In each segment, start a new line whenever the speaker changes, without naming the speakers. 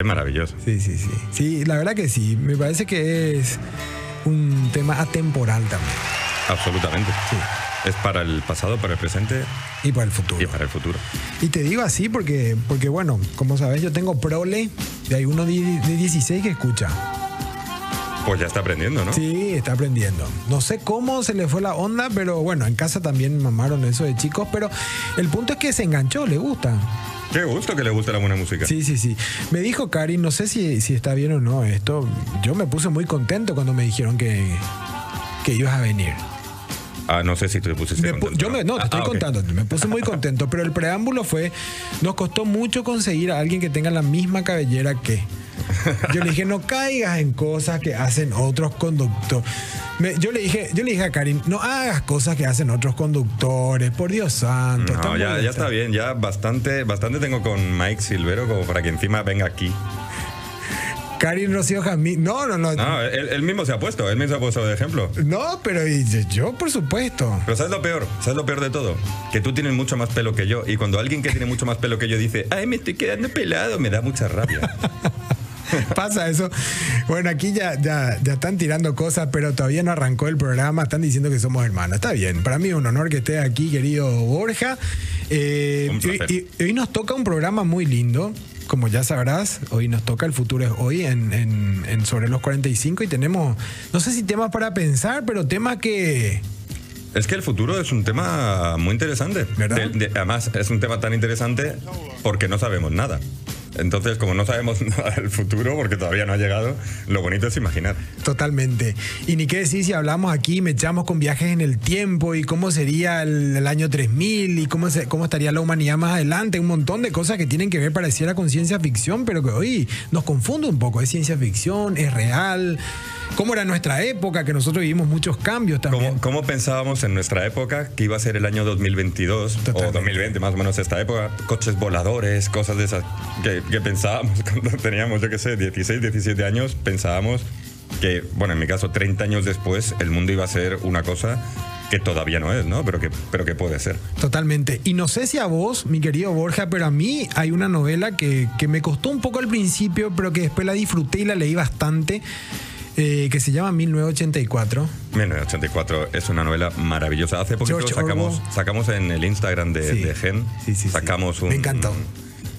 Es maravilloso.
Sí, sí, sí. Sí, la verdad que sí. Me parece que es un tema atemporal también.
Absolutamente.
Sí.
Es para el pasado, para el presente
Y para el futuro.
y para el futuro.
Y te digo así porque, porque bueno, como sabes, yo tengo prole y hay uno de de 16 que escucha.
Pues ya está aprendiendo, ¿no?
Sí, está aprendiendo. No sé cómo se le fue la onda, pero bueno, en casa también mamaron eso de chicos, pero el punto es que se enganchó, le gusta.
Qué gusto que le guste la buena música.
Sí, sí, sí. Me dijo Cari, no sé si, si está bien o no esto. Yo me puse muy contento cuando me dijeron que, que ibas a venir.
Ah, no sé si te pusiste
Me pu-
contento,
yo me, no, te
Ah,
estoy
ah,
contando, me puse muy contento, pero el preámbulo fue, nos costó mucho conseguir a alguien que tenga la misma cabellera que. Yo le dije, no caigas en cosas que hacen otros conductores. Yo, le dije, yo le dije a Karin, no hagas cosas que hacen otros conductores, por Dios santo.
No, ya, ya
molestas".
está bien, ya bastante, bastante tengo con Mike Silvero como para que encima venga aquí.
Karin Rocío Jamín, no, no, no.
No, él, él mismo se ha puesto, él mismo se ha puesto de ejemplo.
No, pero y yo, por supuesto.
Pero ¿sabes lo peor? ¿Sabes lo peor de todo? Que tú tienes mucho más pelo que yo. Y cuando alguien que tiene mucho más pelo que yo dice, ay, me estoy quedando pelado, me da mucha rabia.
Pasa eso. Bueno, aquí ya, ya, ya están tirando cosas, pero todavía no arrancó el programa. Están diciendo que somos hermanos. Está bien. Para mí es un honor que estés aquí, querido Borja. Eh, hoy nos toca un programa muy lindo. Como ya sabrás, hoy nos toca El Futuro es Hoy en, en- en Sobre los 45 y tenemos, no sé si temas para pensar, pero temas que...
Es que el futuro es un tema muy interesante.
¿Verdad?
De- de- además, es un tema tan interesante porque no sabemos nada. Entonces, como no sabemos nada del futuro, porque todavía no ha llegado, lo bonito es imaginar.
Totalmente. Y ni qué decir si hablamos aquí, me echamos con viajes en el tiempo y cómo sería el, el año 3000 y cómo, se- cómo estaría la humanidad más adelante. Un montón de cosas que tienen que ver, pareciera, con ciencia ficción, pero que hoy nos confunde un poco. Es ciencia ficción, es real. ¿Cómo era nuestra época? Que nosotros vivimos muchos cambios también.
¿Cómo, cómo pensábamos en nuestra época que iba a ser el año 2022 o
Totalmente.
2020, más o menos esta época? Coches voladores, cosas de esas que, que pensábamos cuando teníamos, yo qué sé, 16, 17 años, pensábamos que, bueno, en mi caso, 30 años después, el mundo iba a ser una cosa que todavía no es, ¿no? Pero que, pero que puede ser.
Totalmente. Y no sé si a vos, mi querido Borja, pero a mí hay una novela que, que me costó un poco al principio, pero que después la disfruté y la leí bastante, eh, que se llama 1984.
1984 es una novela maravillosa. Hace poquito
George
sacamos,
Orwell.
sacamos en el Instagram de,
Sí.
de Gen,
Sí,
sacamos un...
Me encantó.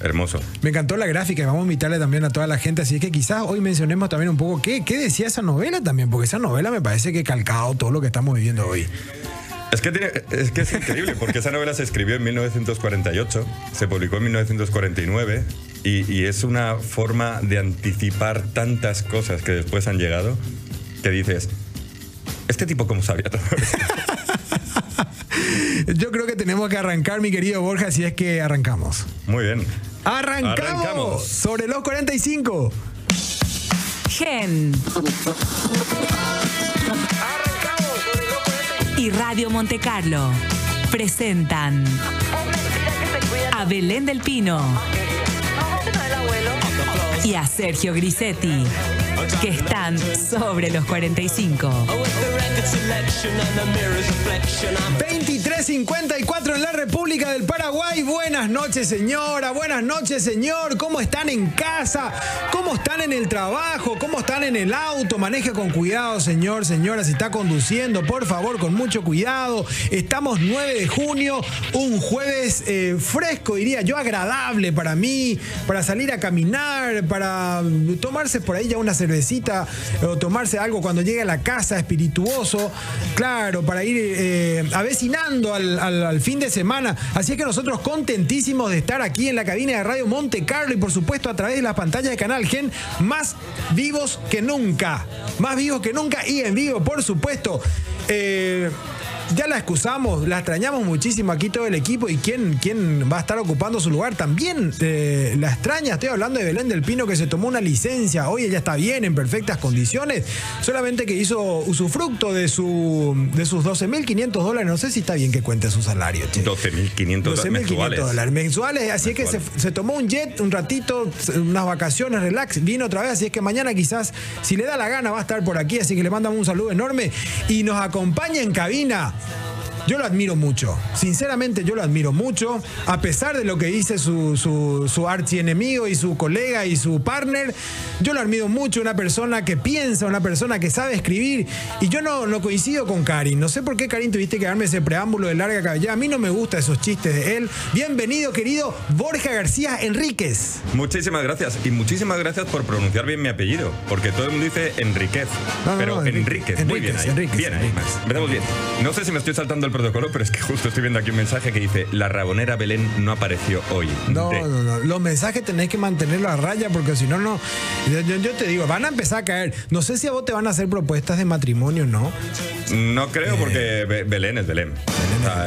Hermoso.
Me encantó la gráfica y vamos a invitarle también a toda la gente, así que quizás hoy mencionemos también un poco qué, qué decía esa novela también, porque esa novela me parece que ha calcado todo lo que estamos viviendo hoy.
Es que, tiene- es que es increíble, porque esa novela se escribió en 1948, se publicó en 1949 y, y es una forma de anticipar tantas cosas que después han llegado que dices, ¿este tipo cómo sabía todo esto?".
Yo creo que tenemos que arrancar, mi querido Borja, si es que arrancamos.
Muy bien.
¡Arrancamos!
Arrancamos.
Sobre los 45.
Gen. Y Radio Monte Carlo presentan a Belén del Pino y a Sergio Grisetti, que están sobre los 45.
23.54 en la República del Paraguay. Buenas noches, señora. Buenas noches, señor. ¿Cómo están en casa? ¿Cómo están en el trabajo? ¿Cómo están en el auto? Maneje con cuidado, señor, señora. Si está conduciendo, por favor, con mucho cuidado. Estamos 9 de junio, un jueves eh, fresco, diría yo, agradable para mí, para salir a caminar, para tomarse por ahí ya una cervecita o tomarse algo cuando llegue a la casa, espirituoso. Claro, para ir eh, avecinando al, fin de semana. Así es que nosotros contentísimos de estar aquí en la cabina de Radio Monte Carlo y por supuesto a través de las pantallas de Canal Gen, más vivos que nunca. Más vivos que nunca y en vivo, por supuesto. Eh, ya la excusamos, la extrañamos muchísimo aquí todo el equipo y quién, quién va a estar ocupando su lugar también eh, la extraña. Estoy hablando de Belén del Pino que se tomó una licencia. Hoy ella está bien, en perfectas condiciones. Solamente que hizo usufructo de, su, de sus 12.500 dólares. No sé si está bien que cuente su salario, che.
12.500
12.500
mensuales.
dólares mensuales. Así es que se, se tomó un jet un ratito, unas vacaciones, relax, vino otra vez. Así es que mañana quizás, si le da la gana, va a estar por aquí. Así que le mandamos un saludo enorme y nos acompaña en cabina tell yo lo admiro mucho. Sinceramente, yo lo admiro mucho. A pesar de lo que dice su, su, su archienemigo y su colega y su partner, yo lo admiro mucho. Una persona que piensa, una persona que sabe escribir. Y yo no, no coincido con Karin. No sé por qué, Karin, tuviste que darme ese preámbulo de larga cabellera. A mí no me gustan esos chistes de él. Bienvenido, querido Borja García Enríquez.
Muchísimas gracias. Y muchísimas gracias por pronunciar bien mi apellido. Porque todo el mundo dice Enríquez.
No, no,
pero Enríquez. Muy bien
Enríquez,
ahí.
Enríquez,
bien ahí.
Enríquez.
Empezamos bien. No sé si me estoy saltando el protocolo, pero es que justo estoy viendo aquí un mensaje que dice: La rabonera Belén no apareció hoy.
No,
De-
no, no. Los mensajes tenéis que mantenerlos a raya porque si no, no. Yo, te digo, van a empezar a caer. No sé si a vos te van a hacer propuestas de matrimonio, ¿no?
No creo, porque Be- Belén es Belén.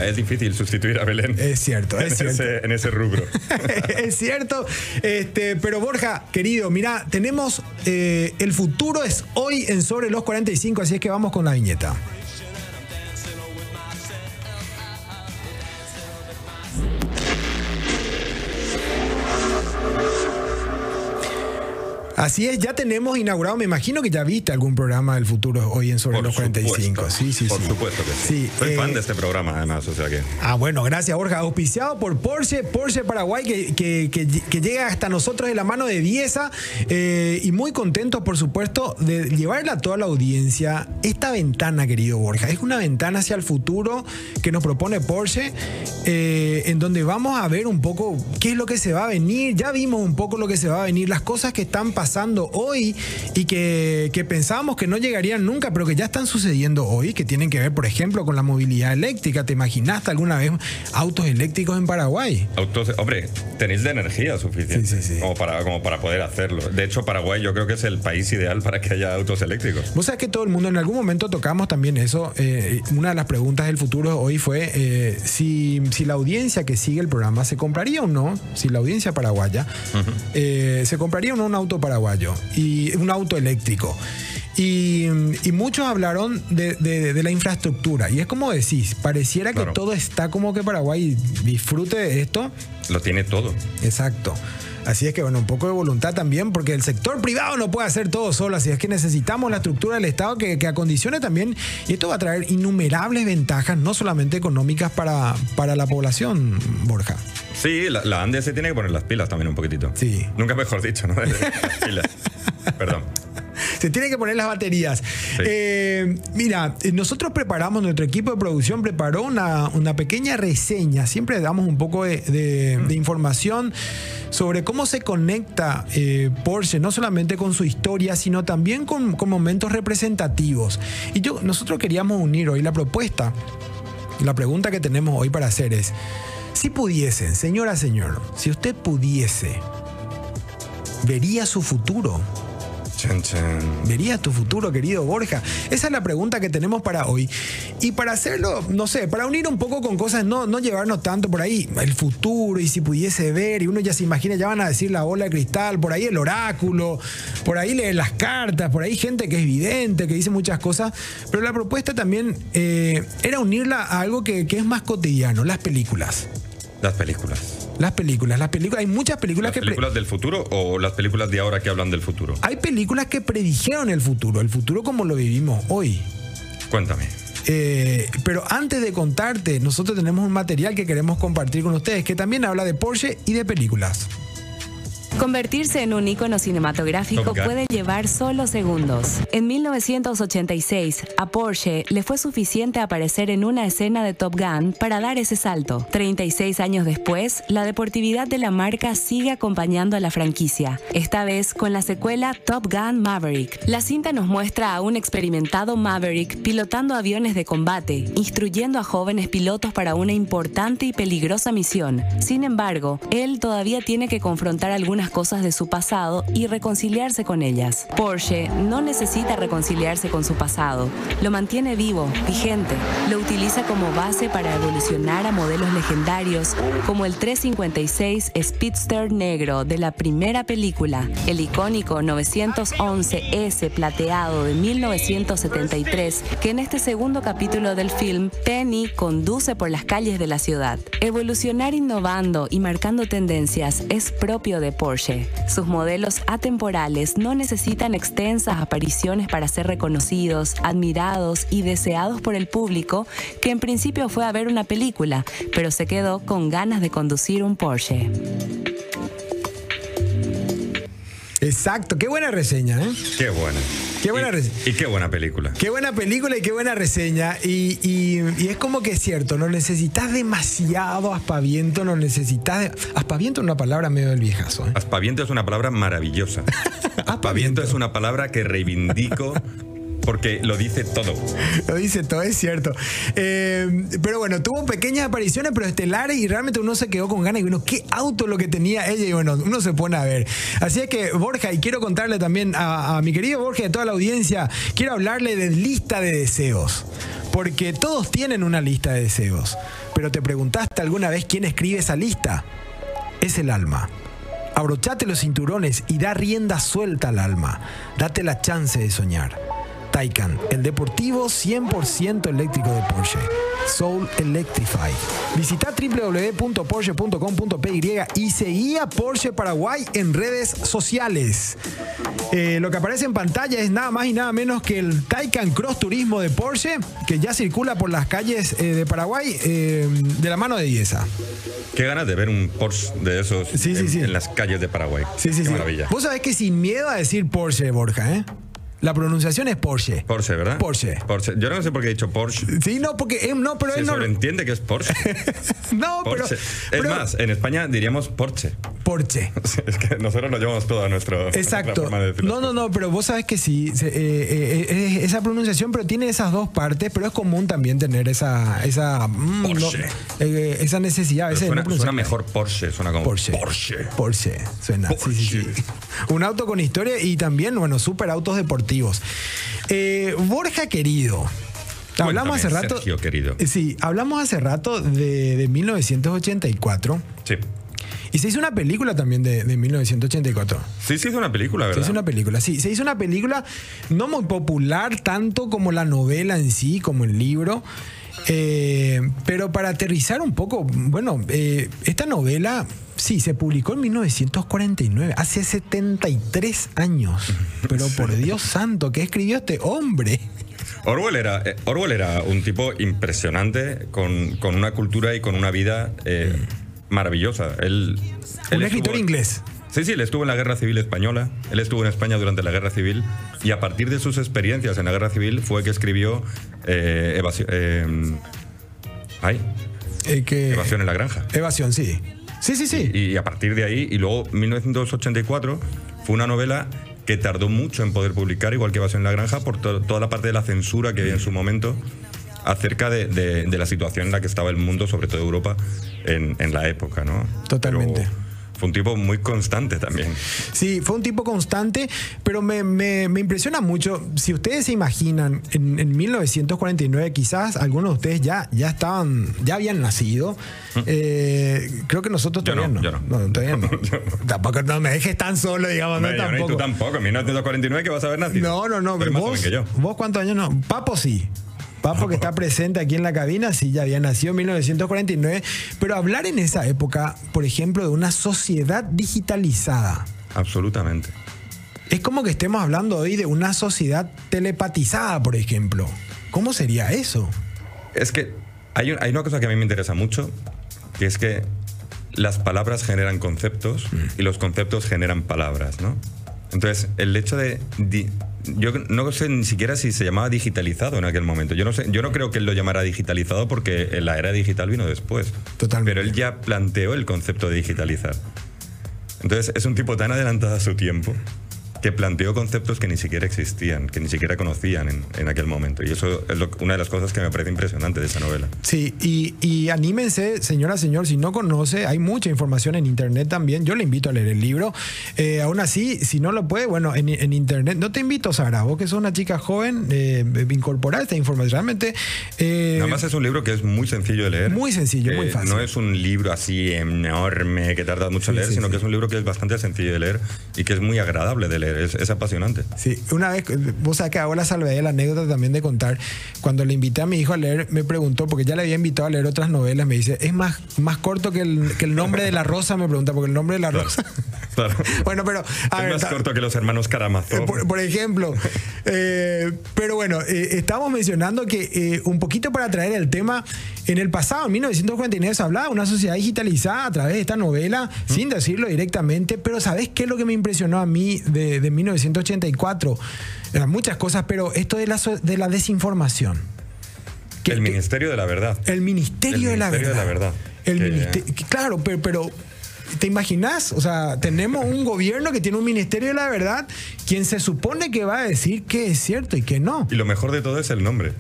Es difícil sustituir a Belén.
Es cierto, es
en
cierto.
Ese, en ese rubro.
es cierto. Este, pero Borja, querido, mira, tenemos eh, el futuro es hoy en sobre los 45, así es que vamos con la viñeta. Así es, ya tenemos inaugurado, me imagino que ya viste algún programa del futuro hoy en sobre
Por
los 45.
supuesto.
Sí, sí,
Por
sí.
supuesto que sí.
Sí,
Soy
eh,
fan de este programa, además, o sea que.
Ah, bueno, gracias Borja. Auspiciado por Porsche, Porsche Paraguay, que, que- que- que llega hasta nosotros de la mano de Dieza. eh, y muy contentos, por supuesto, de llevarle a toda la audiencia esta ventana, querido Borja. Es una ventana hacia el futuro que nos propone Porsche, eh, en donde vamos a ver un poco qué es lo que se va a venir. Ya vimos un poco lo que se va a venir, las cosas que están pasando hoy y que, que pensábamos que no llegarían nunca, pero que ya están sucediendo hoy, que tienen que ver, por ejemplo, con la movilidad eléctrica. ¿Te imaginaste alguna vez autos eléctricos en Paraguay?
Autos, hombre, tenéis de energía suficiente
Sí, sí, sí.
Como, para, como para poder hacerlo. De hecho, Paraguay yo creo que es el país ideal para que haya autos eléctricos.
Vos sabés que todo el mundo en algún momento tocamos también eso. eh, una de las preguntas del futuro hoy fue eh, si, si la audiencia que sigue el programa se compraría o no, si la audiencia paraguaya eh, se compraría o no un auto paraguayo y un auto eléctrico. Y, y muchos hablaron de, de- de la infraestructura. Y es como decís, pareciera que todo está como que Paraguay disfrute de esto.
Lo tiene todo.
Exacto. Así es que, bueno, un poco de voluntad también, porque el sector privado no puede hacer todo solo, así es que necesitamos la estructura del Estado que, que acondicione también, y esto va a traer innumerables ventajas, no solamente económicas para, para la población, Borja.
Sí, la, la ANDE se tiene que poner las pilas también un poquitito.
Sí.
Nunca mejor dicho, ¿no? Las pilas. Perdón.
Se tienen que poner las baterías. Eh, mira, nosotros preparamos, nuestro equipo de producción preparó una, una pequeña reseña. Siempre damos un poco de, de- de información sobre cómo se conecta eh, Porsche, no solamente con su historia, sino también con, con momentos representativos. Y yo, nosotros queríamos unir hoy la propuesta. La pregunta que tenemos hoy para hacer es, si pudiesen, señora, señor, si usted pudiese, ¿vería su futuro?
Chan, chan.
¿Verías tu futuro, querido Borja? Esa es la pregunta que tenemos para hoy. Y para hacerlo, no sé, para unir un poco con cosas, no, no llevarnos tanto por ahí, el futuro y si pudiese ver, y uno ya se imagina, ya van a decir la bola de cristal, por ahí el oráculo, por ahí leer las cartas, por ahí gente que es vidente, que dice muchas cosas, pero la propuesta también eh, era unirla a algo que, que es más cotidiano, las películas.
Las películas.
Las películas, las películas, hay muchas películas
¿Las
que...
películas del futuro o las películas de ahora que hablan del futuro?
hay películas que predijeron el futuro, el futuro como lo vivimos hoy.
Cuéntame.
Eh, pero antes de contarte, nosotros tenemos un material que queremos compartir con ustedes que también habla de Porsche y de películas.
Convertirse en un ícono cinematográfico puede llevar solo segundos. En 1986, a Porsche le fue suficiente aparecer en una escena de Top Gun para dar ese salto. 36 años después, la deportividad de la marca sigue acompañando a la franquicia, esta vez con la secuela Top Gun Maverick. La cinta nos muestra a un experimentado Maverick pilotando aviones de combate, instruyendo a jóvenes pilotos para una importante y peligrosa misión. Sin embargo, él todavía tiene que confrontar algunas cosas de su pasado y reconciliarse con ellas. Porsche no necesita reconciliarse con su pasado, lo mantiene vivo, vigente, lo utiliza como base para evolucionar a modelos legendarios como el 356 Speedster negro de la primera película, el icónico 911S plateado de 1973 que en este segundo capítulo del film Penny conduce por las calles de la ciudad. Evolucionar innovando y marcando tendencias es propio de Porsche. Porsche. Sus modelos atemporales no necesitan extensas apariciones para ser reconocidos, admirados y deseados por el público, que en principio fue a ver una película, pero se quedó con ganas de conducir un Porsche.
Exacto, qué buena reseña, ¿eh?
Qué buena.
Qué buena
y, y qué buena película.
Qué buena película y qué buena reseña. Y, y- y es como que es cierto, no necesitas demasiado aspaviento, no necesitas. de- Aspaviento es una palabra medio del viejazo. ¿eh?
Aspaviento es una palabra maravillosa. Aspaviento es una palabra que reivindico porque lo dice todo.
Lo dice todo, es cierto. Eh, pero bueno, tuvo pequeñas apariciones, pero estelares, y realmente uno se quedó con ganas y bueno, qué auto lo que tenía ella, y bueno, uno se pone a ver. Así es que, Borja, y quiero contarle también a, a mi querido Borja y a toda la audiencia, quiero hablarle de lista de deseos. Porque todos tienen una lista de deseos. Pero te preguntaste alguna vez quién escribe esa lista. Es el alma. Abrochate los cinturones y da rienda suelta al alma. Date la chance de soñar. Taycan, el deportivo 100% eléctrico de Porsche. Soul Electrify. Visita www.porsche.com.py y seguí a Porsche Paraguay en redes sociales. Eh, lo que aparece en pantalla es nada más y nada menos que el Taycan Cross Turismo de Porsche, que ya circula por las calles eh, de Paraguay eh, de la mano de Dieza.
Qué ganas de ver un Porsche de esos
Sí, sí,
en,
sí.
en las calles de Paraguay.
Sí, sí,
Qué
sí.
maravilla.
Vos sabés que sin miedo a decir Porsche, Borja, ¿eh? La pronunciación es Porsche.
Porsche, ¿verdad?
Porsche.
Porsche. Yo no sé por qué he dicho Porsche.
Sí, no, porque eh, no, pero
Se
él no.
sobreentiende que es Porsche.
No, pero,
Porsche.
pero-
es más, en España diríamos Porsche.
Porsche.
Es que nosotros lo llevamos todo a nuestro.
Exacto.
forma de
No, no, no, pero vos sabés que sí, eh, eh, esa pronunciación, pero tiene esas dos partes, pero es común también tener esa, esa, mm,
Porsche.
no, esa necesidad a veces
suena,
no pronunciar.
suena mejor Porsche, suena como
Porsche.
Porsche.
Porsche. Suena. Sí, sí, sí. Un auto con historia y también, bueno, super autos deportivos. Eh, Borja querido. Hablamos hace rato.
Sergio, querido.
Eh, Sí, hablamos hace rato de, de 1984.
Sí.
Y se hizo una película también de, de 1984.
Sí, sí, hizo una película,
Se
¿verdad?
hizo una película, sí. Se hizo una película no muy popular tanto como la novela en sí, como el libro. Eh, pero para aterrizar un poco, bueno, eh, esta novela, sí, se publicó en 1949, hace 73 años. Pero por Dios santo, ¿qué escribió este hombre?
Orwell era, eh, Orwell era un tipo impresionante, con, con una cultura y con una vida eh, maravillosa. Él, él
Un escritor
estuvo-
inglés.
Sí, sí, él estuvo en la Guerra Civil Española, él estuvo en España durante la Guerra Civil y a partir de sus experiencias en la Guerra Civil fue que escribió eh, Evasio- eh, ay,
Eh, que,
Evasión en la Granja.
Evasión, sí. Sí, sí, sí.
Y a partir de ahí, y luego 1984, fue una novela que tardó mucho en poder publicar, igual que Evasión en la Granja, por to- toda la parte de la censura que había en su momento acerca de, de- de la situación en la que estaba el mundo, sobre todo Europa, en, en la época, ¿no?
Totalmente.
Pero fue un tipo muy constante también.
Sí, fue un tipo constante, pero me, me- me impresiona mucho. Si ustedes se imaginan, en, en 1949 quizás algunos de ustedes ya, ya estaban, ya habían nacido. Eh, creo que nosotros.
Yo
todavía
no,
no.
yo no.
todavía no. Tampoco no me dejes tan solo, digamos, no,
yo no, y
tampoco.
tú tampoco, en 1949 que vas a haber nacido.
No, no, no, pero vos,
joven que yo.
vos cuántos años no. Papo sí. Papo que está presente aquí en la cabina, sí, ya había nacido en 1949. Pero hablar en esa época, por ejemplo, de una sociedad digitalizada.
Absolutamente.
Es como que estemos hablando hoy de una sociedad telepatizada, por ejemplo. ¿Cómo sería eso?
Es que hay, un- hay una cosa que a mí me interesa mucho, que es que las palabras generan conceptos y los conceptos generan palabras, ¿no? Entonces, el hecho de... yo no sé ni siquiera si se llamaba digitalizado en aquel momento. Yo no, sé, yo no creo que él lo llamara digitalizado porque la era digital vino después.
Totalmente.
Pero él ya planteó el concepto de digitalizar. Entonces, es un tipo tan adelantado a su tiempo que planteó conceptos que ni siquiera existían, que ni siquiera conocían en, en aquel momento. Y eso es lo- una de las cosas que me parece impresionante de esa novela.
Sí, y, y anímense, señora, señor, si no conoce, hay mucha información en internet también. Yo le invito a leer el libro. Eh, aún así, si no lo puede, bueno, en, en internet. No te invito, Sara, vos que sos una chica joven, eh, incorporar esta información. Realmente. eh,
Además es un libro que es muy sencillo de leer.
Muy sencillo, muy fácil.
No es un libro así enorme que tarda mucho en
Sí,
leer,
sí,
sino
sí.
que es un libro que es bastante sencillo de leer y que es muy agradable de leer. Es, es apasionante.
Sí, una vez, vos sabés que hago la salvedad de la anécdota también de contar, cuando le invité a mi hijo a leer, me preguntó, porque ya le había invitado a leer otras novelas, me dice, es más, más corto que el, que el nombre de la rosa, me pregunta, porque el nombre de la rosa...
Claro.
bueno, pero... A
es
ver,
más corto que los hermanos Karamazov.
por, por ejemplo. Eh, pero bueno, eh, estamos mencionando que eh, un poquito para traer el tema, en el pasado, en 1949, se hablaba de una sociedad digitalizada a través de esta novela, sin decirlo directamente, pero ¿sabés qué es lo que me impresionó a mí de, de 1984? Eran muchas cosas, pero esto de la, de la desinformación. Que-
el
que-
Ministerio de la Verdad.
el Ministerio,
El
de, la
Ministerio de la Verdad.
El
Que-
Ministerio, claro, pero, pero ¿te imaginas? O sea, tenemos un gobierno que tiene un Ministerio de la Verdad, quien se supone que va a decir que es cierto y que no,
Y lo mejor de todo es el nombre.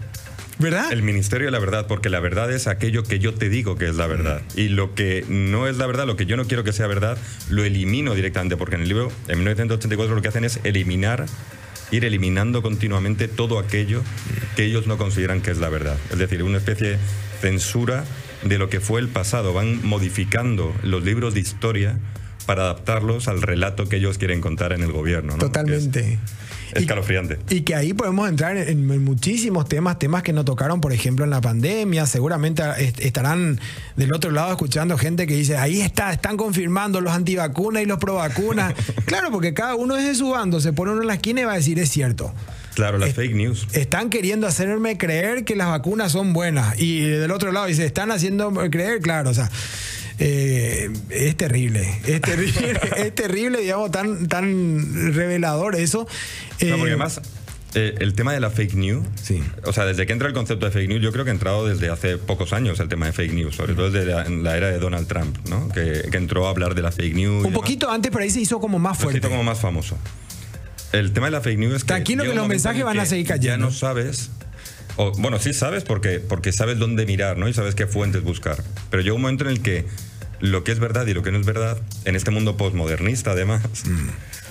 ¿Verdad?
El Ministerio de la Verdad, porque la verdad es aquello que yo te digo que es la verdad. Y lo que no es la verdad, lo que yo no quiero que sea verdad, lo elimino directamente, porque en el libro, en 1984, lo que hacen es eliminar, ir eliminando continuamente todo aquello que ellos no consideran que es la verdad. Es decir, una especie de censura de lo que fue el pasado. Van modificando los libros de historia para adaptarlos al relato que ellos quieren contar en el gobierno. ¿no?
Totalmente.
Es escalofriante.
Y que ahí podemos entrar en, en muchísimos temas, temas que nos tocaron, por ejemplo, en la pandemia. Seguramente est- estarán del otro lado escuchando gente que dice, ahí está, están confirmando los antivacunas y los provacunas. claro, porque cada uno es de su bando, se pone uno en la esquina y va a decir, es cierto.
Claro, las fake news.
Están queriendo hacerme creer que las vacunas son buenas. Y del otro lado dice, están haciendo creer, claro, o sea. Eh, es terrible, es terrible, es terrible, digamos, tan, tan revelador eso.
No,
Eh,
porque además, eh, el tema de la fake news,
Sí.
o sea, desde que entra el concepto de fake news, yo creo que ha entrado desde hace pocos años el tema de fake news, sobre todo desde la, en la era de Donald Trump, ¿no? Que, que entró a hablar de la fake news.
un
demás.
poquito antes, pero ahí se hizo como más
Un poquito
fuerte.
como más famoso. El tema de la fake news es que.
Tranquilo que los mensajes
en
van a seguir
Ya
cayendo.
no sabes. O, bueno, sí sabes porque, porque sabes dónde mirar, ¿no? Y sabes qué fuentes buscar. Pero llega un momento en el que lo que es verdad y lo que no es verdad, en este mundo postmodernista, además,
Mm.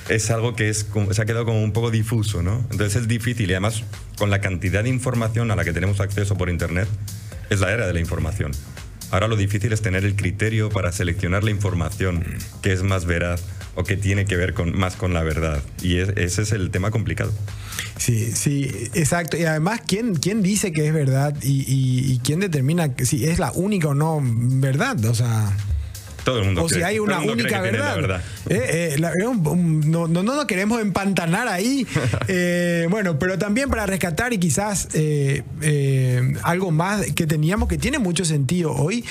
es algo que es, se ha quedado como un poco difuso, ¿no? Entonces es difícil y además, con la cantidad de información a la que tenemos acceso por Internet, es la era de la información. Ahora lo difícil es tener el criterio para seleccionar la información que es más veraz o que tiene que ver con, más con la verdad. Y es- ese es el tema complicado.
Sí, sí, exacto. Y además, ¿quién, quién dice que es verdad y, y- y quién determina si es la única o no verdad? O sea,
Todo el mundo
o si hay una única verdad. Eh, eh, la- un- no, no, no nos queremos empantanar ahí. Eh, bueno, pero también para rescatar y quizás eh, eh, algo más que teníamos que tiene mucho sentido hoy.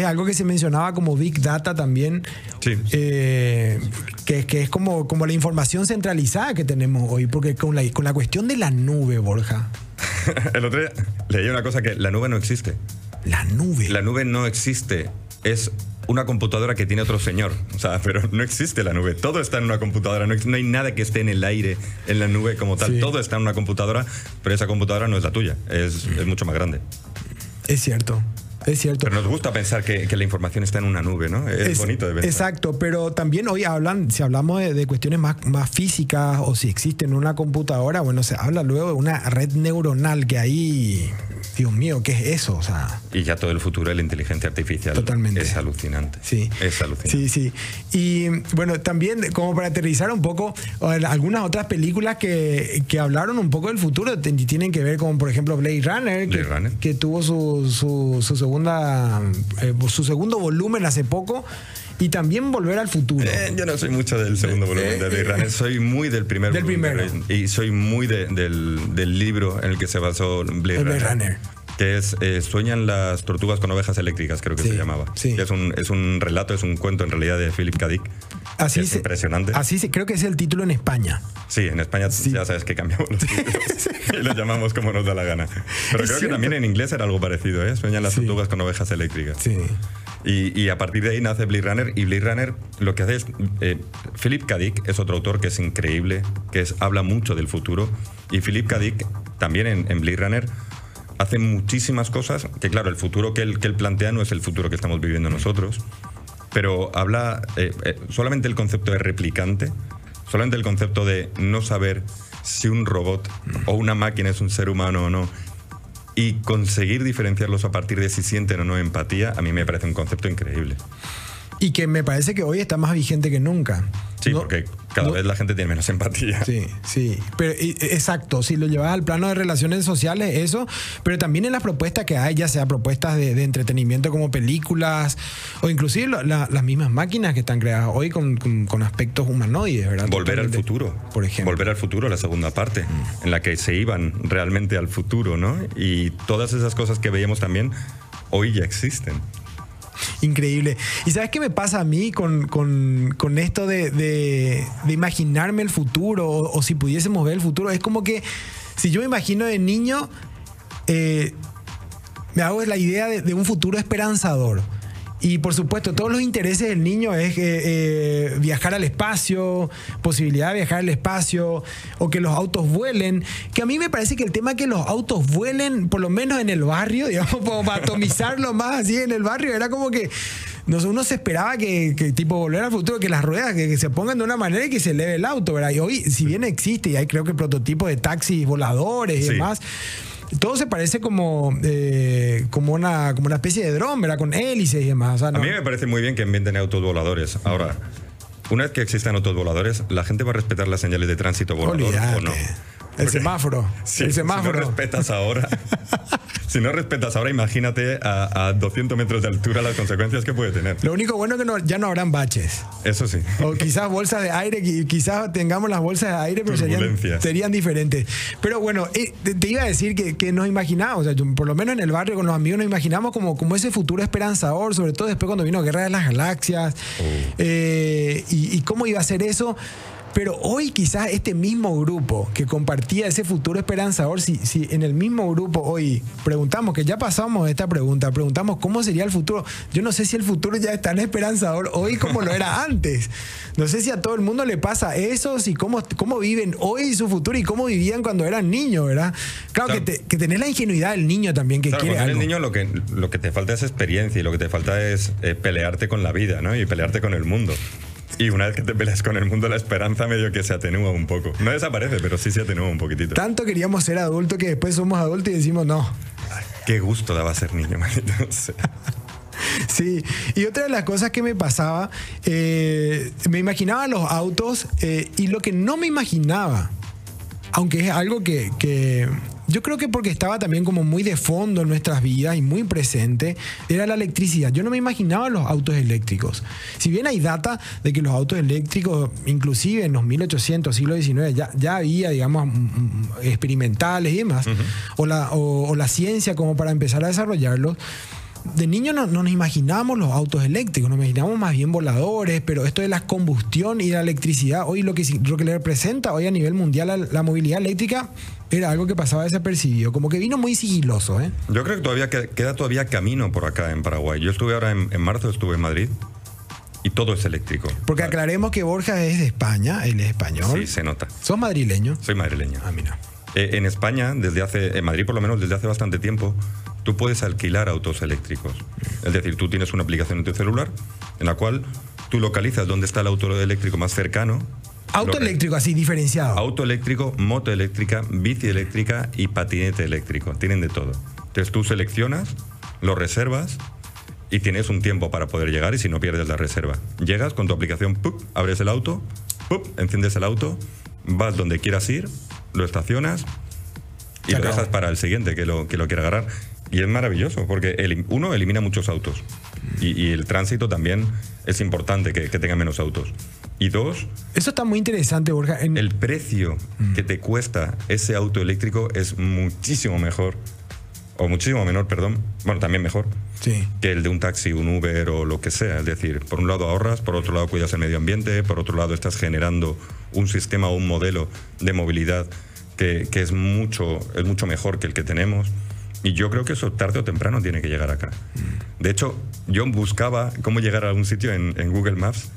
Es algo que se mencionaba como Big Data también,
Sí.
eh, que, que es como, como la información centralizada que tenemos hoy, porque con la, con la cuestión de la nube, Borja,
El otro día leí una cosa que la nube no existe.
la nube.
La nube no existe. Es una computadora que tiene otro señor. O sea, pero no existe la nube. Todo está en una computadora. No, no hay nada que esté en el aire, en la nube como tal.
Sí.
Todo está en una computadora, pero esa computadora no es la tuya. Es, es mucho más grande.
Es cierto, es cierto.
Pero nos gusta pensar que, que la información está en una nube, ¿no? Es,
Es-
bonito de pensar.
Exacto, pero también hoy hablan, si hablamos de, de cuestiones más, más físicas o si existe en una computadora, bueno, se habla luego de una red neuronal que ahí, Dios mío, ¿qué es eso? O sea,
Y ya todo el futuro de la inteligencia artificial
Totalmente.
es alucinante.
sí.
Es alucinante.
Sí, sí. Y bueno, también como para aterrizar un poco, algunas otras películas que, que hablaron un poco del futuro tienen que ver con, por ejemplo, Blade Runner, que,
Runner.
que tuvo su, su, su segunda, eh, su segundo volumen hace poco. Y también Volver al Futuro.
Eh, yo no soy mucho del segundo volumen de Blade Runner, soy muy del primer
Del
volumen
primero.
Y soy muy de- del, del libro en el que se basó Blade,
El Blade
Runner,
Runner.
Que es eh, Sueñan las tortugas con ovejas eléctricas, creo que
Sí,
se llamaba.
sí.
Que es, un, es un relato, es un cuento en realidad de Philip K. Dick.
Así
que es
se-
impresionante.
Así se, creo que es el título en España.
Sí, en España
Sí.
ya sabes que cambiamos los títulos y lo llamamos como nos da la gana. Pero
Es
creo que
cierto.
también en inglés era algo parecido, ¿eh? Sueñan las tortugas con ovejas eléctricas.
Sí.
Y, y a partir de ahí nace Blade Runner. Y Blade Runner lo que hace es. eh, Philip K. Dick es otro autor que es increíble, que es, habla mucho del futuro. Y Philip K. Dick también en, en Blade Runner hace muchísimas cosas. Que claro, el futuro que él, que plantea no es el futuro que estamos viviendo nosotros. Pero habla eh, eh, solamente el concepto de replicante, solamente el concepto de no saber si un robot o una máquina es un ser humano o no, y conseguir diferenciarlos a partir de si sienten o no empatía, a mí me parece un concepto increíble.
Y que me parece que hoy está más vigente que nunca.
Sí,
No-
porque cada
no-
vez la gente tiene menos empatía.
Sí, sí. Pero y- exacto, si lo llevas al plano de relaciones sociales, eso, pero también en las propuestas que hay, ya sea propuestas de, de entretenimiento como películas, o inclusive lo- la- las mismas máquinas que están creadas hoy con, con- con aspectos humanoides, ¿verdad?
Volver al futuro.
Por ejemplo.
Volver al futuro, la segunda parte, en la que se iban realmente al futuro, ¿no? Y todas esas cosas que veíamos también hoy ya existen.
Increíble. ¿Y sabes qué me pasa a mí con, con- con esto de, de- imaginarme el futuro o, si pudiésemos ver el futuro? Es como que si yo me imagino de niño, eh, me hago la idea de, de un futuro esperanzador. Y por supuesto, todos los intereses del niño es eh, eh, viajar al espacio, posibilidad de viajar al espacio, o que los autos vuelen. Que a mí me parece que el tema que los autos vuelen, por lo menos en el barrio, digamos, para atomizarlo más así en el barrio, era como que uno se esperaba que, que, tipo volver al futuro, que las ruedas que, que se pongan de una manera y que se eleve el auto, ¿verdad? Y hoy, si bien existe, y hay creo que prototipos de taxis voladores y
Sí.
demás, todo se parece como, eh, como, una, como una especie de dron, ¿verdad? Con hélices y demás. O sea,
A mí me parece muy bien que inventen autos voladores. Ahora, una vez que existan autos voladores, ¿la gente va a respetar las señales de tránsito volador o no?
El semáforo.
Sí,
el
Si
semáforo.
no respetas ahora, si no respetas ahora, imagínate a, a 200 metros de altura las consecuencias que puede tener.
Lo único bueno es que no- ya no habrán baches.
Eso sí.
O quizás bolsas de aire, qui- quizás tengamos las bolsas de aire, pero serían, serían diferentes. Pero bueno, eh, te, te iba a decir que, que nos imaginábamos, o sea, yo, por lo menos en el barrio con los amigos nos imaginamos como, como ese futuro esperanzador, sobre todo después cuando vino Guerra de las Galaxias, eh, y, y cómo iba a ser eso. Pero hoy quizás este mismo grupo que compartía ese futuro esperanzador, si, si en el mismo grupo hoy preguntamos, que ya pasamos esta pregunta, preguntamos cómo sería el futuro, yo no sé si el futuro ya es tan esperanzador hoy como lo era antes. No sé si a todo el mundo le pasa eso, si cómo, cómo viven hoy su futuro y cómo vivían cuando eran niños, ¿verdad? Claro,
Claro.
que, te- que tenés la ingenuidad del niño también que
Claro,
quiere algo.
eres niño lo que, lo que te falta es experiencia y lo que te falta es eh, pelearte con la vida, ¿no? Y pelearte con el mundo. Y una vez que te peleas con el mundo, la esperanza medio que se atenúa un poco. No desaparece, pero sí se atenúa un poquitito.
Tanto queríamos ser adultos que después somos adultos y decimos no.
Qué gusto daba ser niño, maldito.
Sí, y otra de las cosas que me pasaba, eh, me imaginaba los autos eh, y lo que no me imaginaba, aunque es algo que, que yo creo que porque estaba también como muy de fondo en nuestras vidas y muy presente, era la electricidad. Yo no me imaginaba los autos eléctricos. Si bien hay data de que los autos eléctricos, inclusive en los 1800, siglo XIX, ya, ya había, digamos, mm, mm, experimentales y demás, o, la, o- o la ciencia como para empezar a desarrollarlos, de niño no, no nos imaginábamos los autos eléctricos, nos imaginábamos más bien voladores, pero esto de la combustión y la electricidad, hoy lo que, lo que le representa hoy a nivel mundial la, la movilidad eléctrica era algo que pasaba desapercibido, como que vino muy sigiloso. ¿eh?
Yo creo que todavía que- queda todavía camino por acá en Paraguay. Yo estuve ahora en, en marzo, estuve en Madrid y todo es eléctrico.
Porque aclaremos que Borja es de España, él es español.
Sí, se nota.
¿Sos madrileño?
Soy madrileño.
Ah, mira.
Eh, en España, desde hace, en Madrid por lo menos desde hace bastante tiempo, tú puedes alquilar autos eléctricos. Es decir, tú tienes una aplicación en tu celular en la cual tú localizas dónde está el auto eléctrico más cercano.
Auto eléctrico, así, diferenciado.
Auto eléctrico, moto eléctrica, bici eléctrica y patinete eléctrico. Tienen de todo. Entonces tú seleccionas, lo reservas y tienes un tiempo para poder llegar y si no pierdes la reserva. Llegas con tu aplicación, ¡pup! abres el auto, ¡pup! enciendes el auto, vas donde quieras ir, lo estacionas y lo dejas para el siguiente que lo, que lo quiera agarrar. Y es maravilloso porque elim- uno elimina muchos autos y, y el tránsito también es importante que, que tenga menos autos. Y dos,
Eso está muy interesante, Borja. En-
el precio que te cuesta ese auto eléctrico es muchísimo mejor, o muchísimo menor, perdón, bueno, también mejor,
sí.
que el de un taxi, un Uber o lo que sea. Es decir, por un lado ahorras, por otro lado cuidas el medio ambiente, por otro lado estás generando un sistema o un modelo de movilidad que, que es, mucho, es mucho mejor que el que tenemos. Y yo creo que eso tarde o temprano tiene que llegar acá. De hecho, yo buscaba cómo llegar a un sitio en, en Google Maps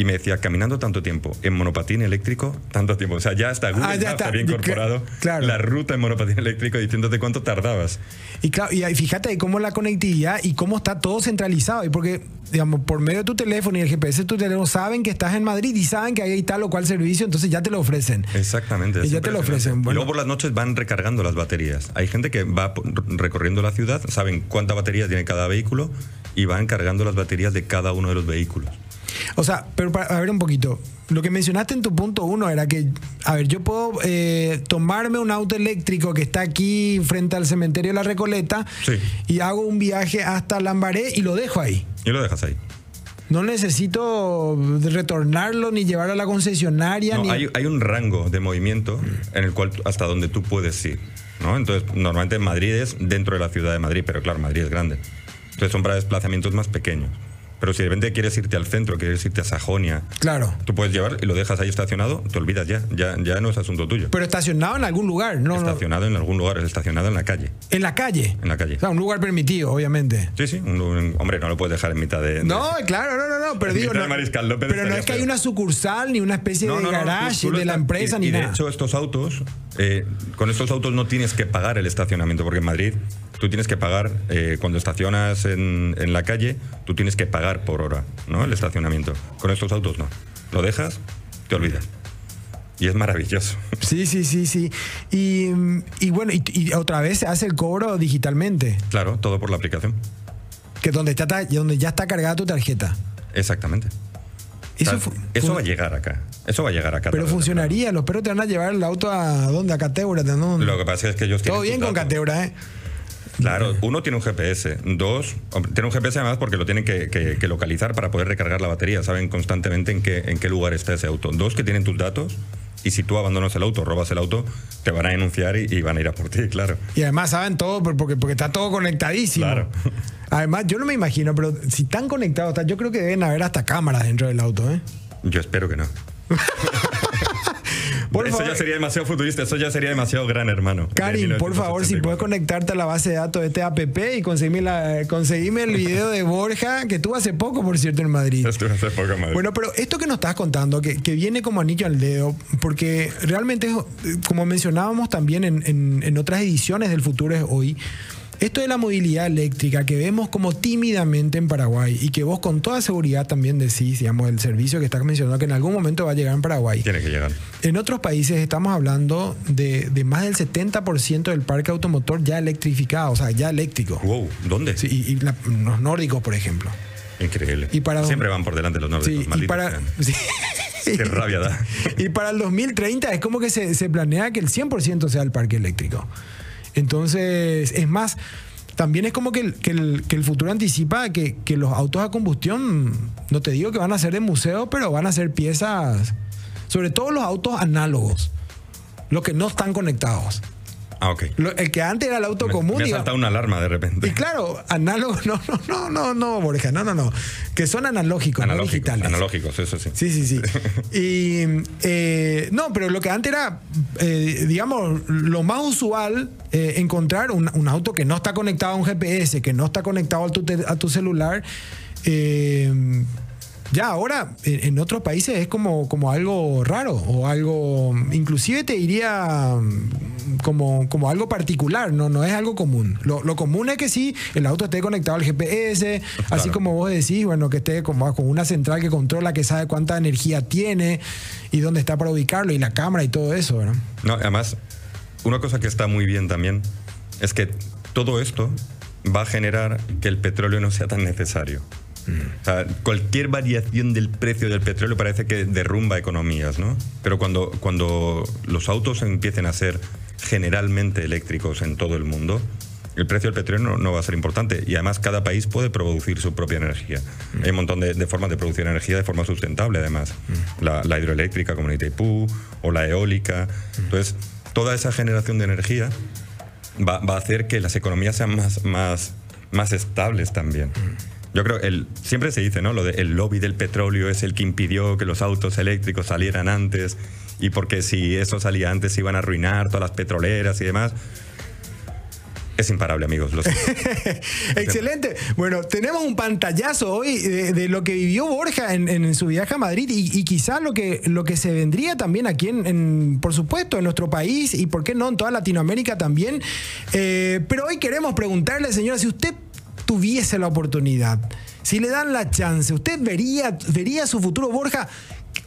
y me decía, caminando tanto tiempo en monopatín eléctrico, tanto tiempo. O sea, ya hasta Google
Ah, ya está.
había incorporado
claro.
la ruta en monopatín eléctrico diciéndote cuánto tardabas.
Y, claro, y fíjate cómo la conectividad y cómo está todo centralizado. Y porque, digamos, por medio de tu teléfono y el GPS de tu teléfono saben que estás en Madrid y saben que hay tal o cual servicio, entonces ya te lo ofrecen.
Exactamente.
Y ya te lo ofrecen,
Y
bueno.
luego por las noches van recargando las baterías. Hay gente que va recorriendo la ciudad, saben cuánta batería tiene cada vehículo y van cargando las baterías de cada uno de los vehículos.
O sea, pero para, a ver un poquito. Lo que mencionaste en tu punto uno era que, a ver, yo puedo eh, tomarme un auto eléctrico que está aquí frente al cementerio de la Recoleta
Sí.
y hago un viaje hasta Lambaré y lo dejo ahí.
Y lo dejas ahí.
No necesito retornarlo ni llevarlo a la concesionaria.
No,
ni...
hay, hay un rango de movimiento en el cual hasta donde tú puedes ir. ¿no? Entonces, normalmente Madrid es dentro de la ciudad de Madrid, pero claro, Madrid es grande. Entonces son para desplazamientos más pequeños. Pero si de repente quieres irte al centro, quieres irte a Sajonia,
Claro.
tú puedes llevar y lo dejas ahí estacionado, te olvidas ya, ya, ya no es asunto tuyo.
Pero estacionado en algún lugar, no, no,
estacionado en algún lugar, estacionado en la calle.
en la calle.
En la calle.
O sea, un lugar permitido, obviamente.
Sí, sí, un- un- hombre, no lo puedes dejar en mitad de... de-
No, claro, no, no, no, pero digo, no,
Mariscal López
pero no es que hay una sucursal ni una especie de garage
tú- tú
de la empresa
y,
ni
y
nada.
de hecho, estos autos, eh, con estos autos no tienes que pagar el estacionamiento, porque en Madrid tú tienes que pagar, eh, cuando estacionas en, en la calle, tú tienes que pagar por hora, ¿no? El estacionamiento. Con estos autos no. Lo dejas, te olvidas. Y es maravilloso.
Sí, sí, sí, sí. Y, y bueno, y, y otra vez se hace el cobro digitalmente,
Claro, todo por la aplicación.
que donde, está, donde ya está cargada tu tarjeta.
Exactamente.
Eso,
O sea,
fu-
eso va a llegar acá. Eso va a llegar acá.
Pero funcionaría, los perros te van a llevar el auto a dónde, a Cateura, ¿no?
Lo que pasa es que ellos tienen
Todo bien con. Cateura, ¿eh?
Claro, uno tiene un GPS, dos, tiene un GPS además porque lo tienen que, que- que localizar para poder recargar la batería, saben constantemente en qué, en qué lugar está ese auto. Dos, que tienen tus datos y si tú abandonas el auto, robas el auto, te van a denunciar y, y van a ir a por ti, claro.
Y además saben todo por- porque, porque está todo conectadísimo.
Claro.
Además, yo no me imagino, pero si están conectados, yo creo que deben haber hasta cámaras dentro del auto, ¿eh?
Yo espero que no.
Por
eso
favor.
ya sería demasiado futurista, eso ya sería demasiado gran hermano. de
Karin, por favor, si
1984.
puedes conectarte a la base de datos de este app y conseguirme, la- conseguirme el video de Borja, que tuvo hace poco, por cierto, en Madrid.
Estuve hace poco en Madrid.
Bueno, pero esto que nos estás contando, que, que viene como anillo al dedo, porque realmente, es, como mencionábamos también en, en- en otras ediciones del Futuro es Hoy, esto de la movilidad eléctrica que vemos como tímidamente en Paraguay y que vos con toda seguridad también decís, digamos, el servicio que estás mencionando, que en algún momento va a llegar en Paraguay.
Tiene que llegar.
En otros países estamos hablando de, de más del 70% del parque automotor ya electrificado, o sea, ya eléctrico.
Wow, ¿dónde?
Sí, y, y la- los nórdicos, por ejemplo.
Increíble.
Y para-
Siempre van por delante los nórdicos,
Sí, y para, sí.
Qué rabia da.
Y para el 2030 es como que se, se planea que el 100% sea el parque eléctrico. Entonces, es más, también es como que el, futuro anticipa que, que los autos a combustión, no te digo que van a ser de museo, pero van a ser piezas, sobre todo los autos análogos, los que no están conectados.
Ah, ok.
Lo- el que antes era el auto
Me,
común.
me ha saltado una alarma de repente.
y claro, análogos, no, no, no, no, no, Borja, no, no, no. Que son analógicos, no digitales.
analógicos, eso sí.
Sí, sí, sí. Y eh, no, pero lo que antes era, eh, digamos, lo más usual, eh, encontrar un, un auto que no está conectado a un GPS, que no está conectado a tu, a tu celular. eh, ya ahora en, otros países es como, como algo raro o algo, inclusive te diría mm, como, como algo particular, no, no es algo común. Lo, lo común es que sí, el auto esté conectado al GPS, así como vos decís, bueno, que esté como con una central que controla, que sabe cuánta energía tiene y dónde está para ubicarlo y la cámara y todo eso, ¿verdad?
No, además, una cosa que está muy bien también es que todo esto va a generar que el petróleo no sea tan necesario. O sea, cualquier variación del precio del petróleo parece que derrumba economías, ¿no? Pero cuando, cuando los autos empiecen a ser generalmente eléctricos en todo el mundo, el precio del petróleo no, no va a ser importante. Y además cada país puede producir su propia energía. Hay un montón de, de formas de producir energía de forma sustentable, además. La, la hidroeléctrica, como en Itaipú, o la eólica. Entonces, toda esa generación de energía va, va a hacer que las economías sean más, más, más estables también. Yo creo, el, siempre se dice, ¿no? Lo de el lobby del petróleo es el que impidió que los autos eléctricos salieran antes y porque si eso salía antes se iban a arruinar todas las petroleras y demás. Es imparable, amigos. Lo siento.
Excelente. Bueno, tenemos un pantallazo hoy de, de lo que vivió Borja en, en su viaje a Madrid y, y quizás lo que, lo que se vendría también aquí, en, en, por supuesto, en nuestro país y, ¿por qué no, en toda Latinoamérica también. Eh, pero hoy queremos preguntarle, señora, si usted tuviese la oportunidad, si le dan la chance, ¿usted vería, vería su futuro? Borja,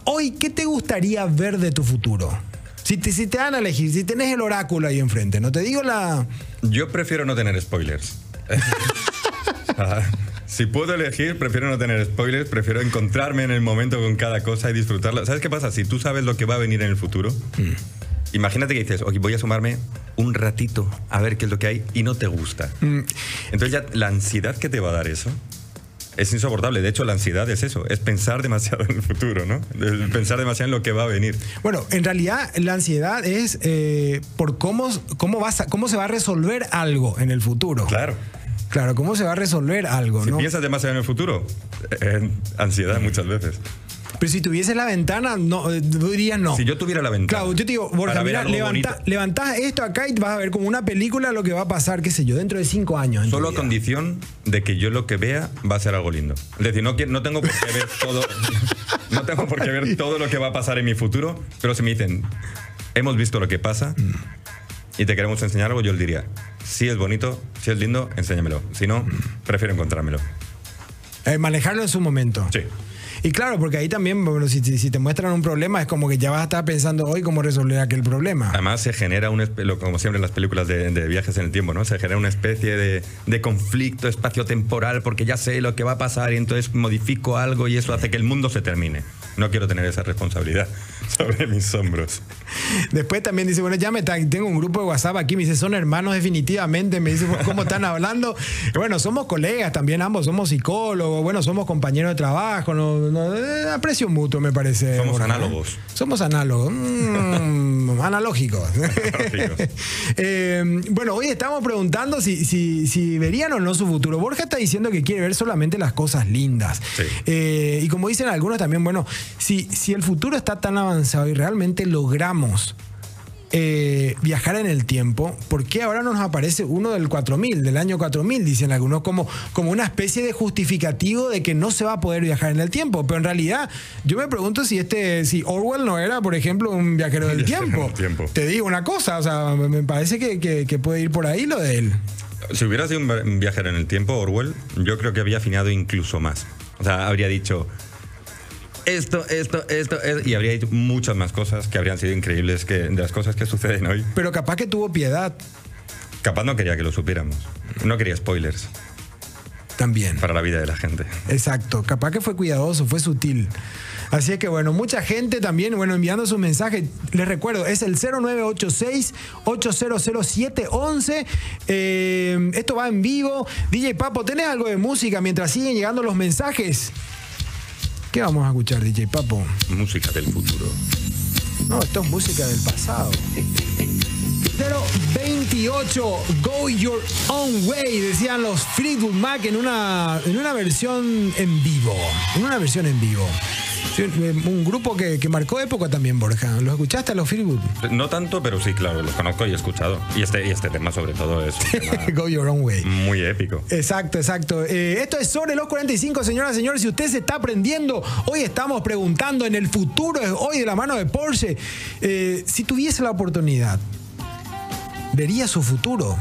hoy, ¿qué te gustaría ver de tu futuro? Si te, si te dan a elegir, si tenés el oráculo ahí enfrente, no te digo la...
Yo prefiero no tener spoilers. Ah, Si puedo elegir, prefiero no tener spoilers, prefiero encontrarme en el momento con cada cosa y disfrutarla. ¿Sabes qué pasa? Si tú sabes lo que va a venir en el futuro,
Mm.
Imagínate que dices, oye, voy a sumarme un ratito a ver qué es lo que hay y no te gusta.
Mm.
Entonces ya la ansiedad que te va a dar eso es insoportable. De hecho, la ansiedad es eso, es pensar demasiado en el futuro, ¿no? Es pensar demasiado en lo que va a venir.
Bueno, en realidad la ansiedad es eh, por cómo, cómo, vas a- cómo se va a resolver algo en el futuro.
Claro.
Claro, cómo se va a resolver algo,
Si
¿no?
piensas demasiado en el futuro, eh, ansiedad muchas veces.
Pero si tuviese la ventana, no, eh, dirías no.
Si yo tuviera la ventana.
Claro, yo te digo, Borja, mira, levanta- levantás esto acá y vas a ver como una película lo que va a pasar, qué sé yo, dentro de cinco años.
Solo a condición de que yo lo que vea va a ser algo lindo. Es decir, no, tengo por qué ver todo. no tengo por qué ver todo lo que va a pasar en mi futuro, pero si me dicen, hemos visto lo que pasa y te queremos enseñar algo, yo le diría, si es bonito, si es lindo, enséñamelo. Si no, prefiero encontrármelo.
Eh, manejarlo en su momento.
Sí.
Y claro, porque ahí también, bueno, si, te muestran un problema, es como que ya vas a estar pensando hoy cómo resolver aquel problema.
Además se genera, un, como siempre en las películas de, de viajes en el tiempo, ¿no? Se genera una especie de, de conflicto espaciotemporal porque ya sé lo que va a pasar y entonces modifico algo y eso hace que el mundo se termine. No quiero tener esa responsabilidad sobre mis hombros.
Después también dice, bueno, ya me tengo un grupo de WhatsApp aquí, me dice, son hermanos definitivamente, me dice, ¿cómo están hablando? Bueno, somos colegas también, ambos somos psicólogos, bueno, somos compañeros de trabajo, no, no, eh, aprecio mutuo me parece.
Somos
¿eh?
análogos.
Somos análogos, mm, analógicos.
Analógicos.
Eh, bueno, hoy estamos preguntando si, si, si verían o no su futuro. Borja está diciendo que quiere ver solamente las cosas lindas.
Sí.
Eh, y como dicen algunos también, bueno, si, si el futuro está tan avanzado y realmente logramos eh, viajar en el tiempo, ¿por qué ahora nos aparece uno del 4000, del año 4000? Dicen algunos como, como una especie de justificativo de que no se va a poder viajar en el tiempo. Pero en realidad, yo me pregunto si este, si Orwell no era, por ejemplo, un viajero del tiempo. Te digo una cosa, o sea, me parece que, que- que puede ir por ahí lo de él.
Si hubiera sido un viajero en el tiempo, Orwell, yo creo que habría afinado incluso más. O sea, habría dicho esto, esto, esto, es-", y habría dicho muchas más cosas que habrían sido increíbles que, de las cosas que suceden hoy.
Pero capaz que tuvo piedad
Capaz no quería que lo supiéramos. No quería spoilers
también.
para la vida de la gente.
Exacto, capaz que fue cuidadoso, fue sutil. Así es que bueno, mucha gente también, bueno, enviando su mensaje. Les recuerdo, es el 0986-800711. Eh, esto va en vivo. DJ Papo, ¿tenés algo de música mientras siguen llegando los mensajes? ¿Qué vamos a escuchar, DJ Papo?
Música del futuro.
No, esto es música del pasado. 028 Go Your Own Way, decían los Fleetwood Mac en una, en una versión en vivo. En una versión en vivo. Eh, Un grupo que, que marcó época también, Borja. ¿Lo escuchaste a los Fleetwood?
No tanto, pero sí, claro, los conozco y he escuchado. Y este, y este tema, sobre todo, es
Go Your Own Way.
muy épico.
Exacto, exacto. Eh, esto es sobre los 45, señoras y señores. Si usted se está aprendiendo, hoy estamos preguntando en el futuro, hoy de la mano de Porsche, eh, si tuviese la oportunidad, vería su futuro.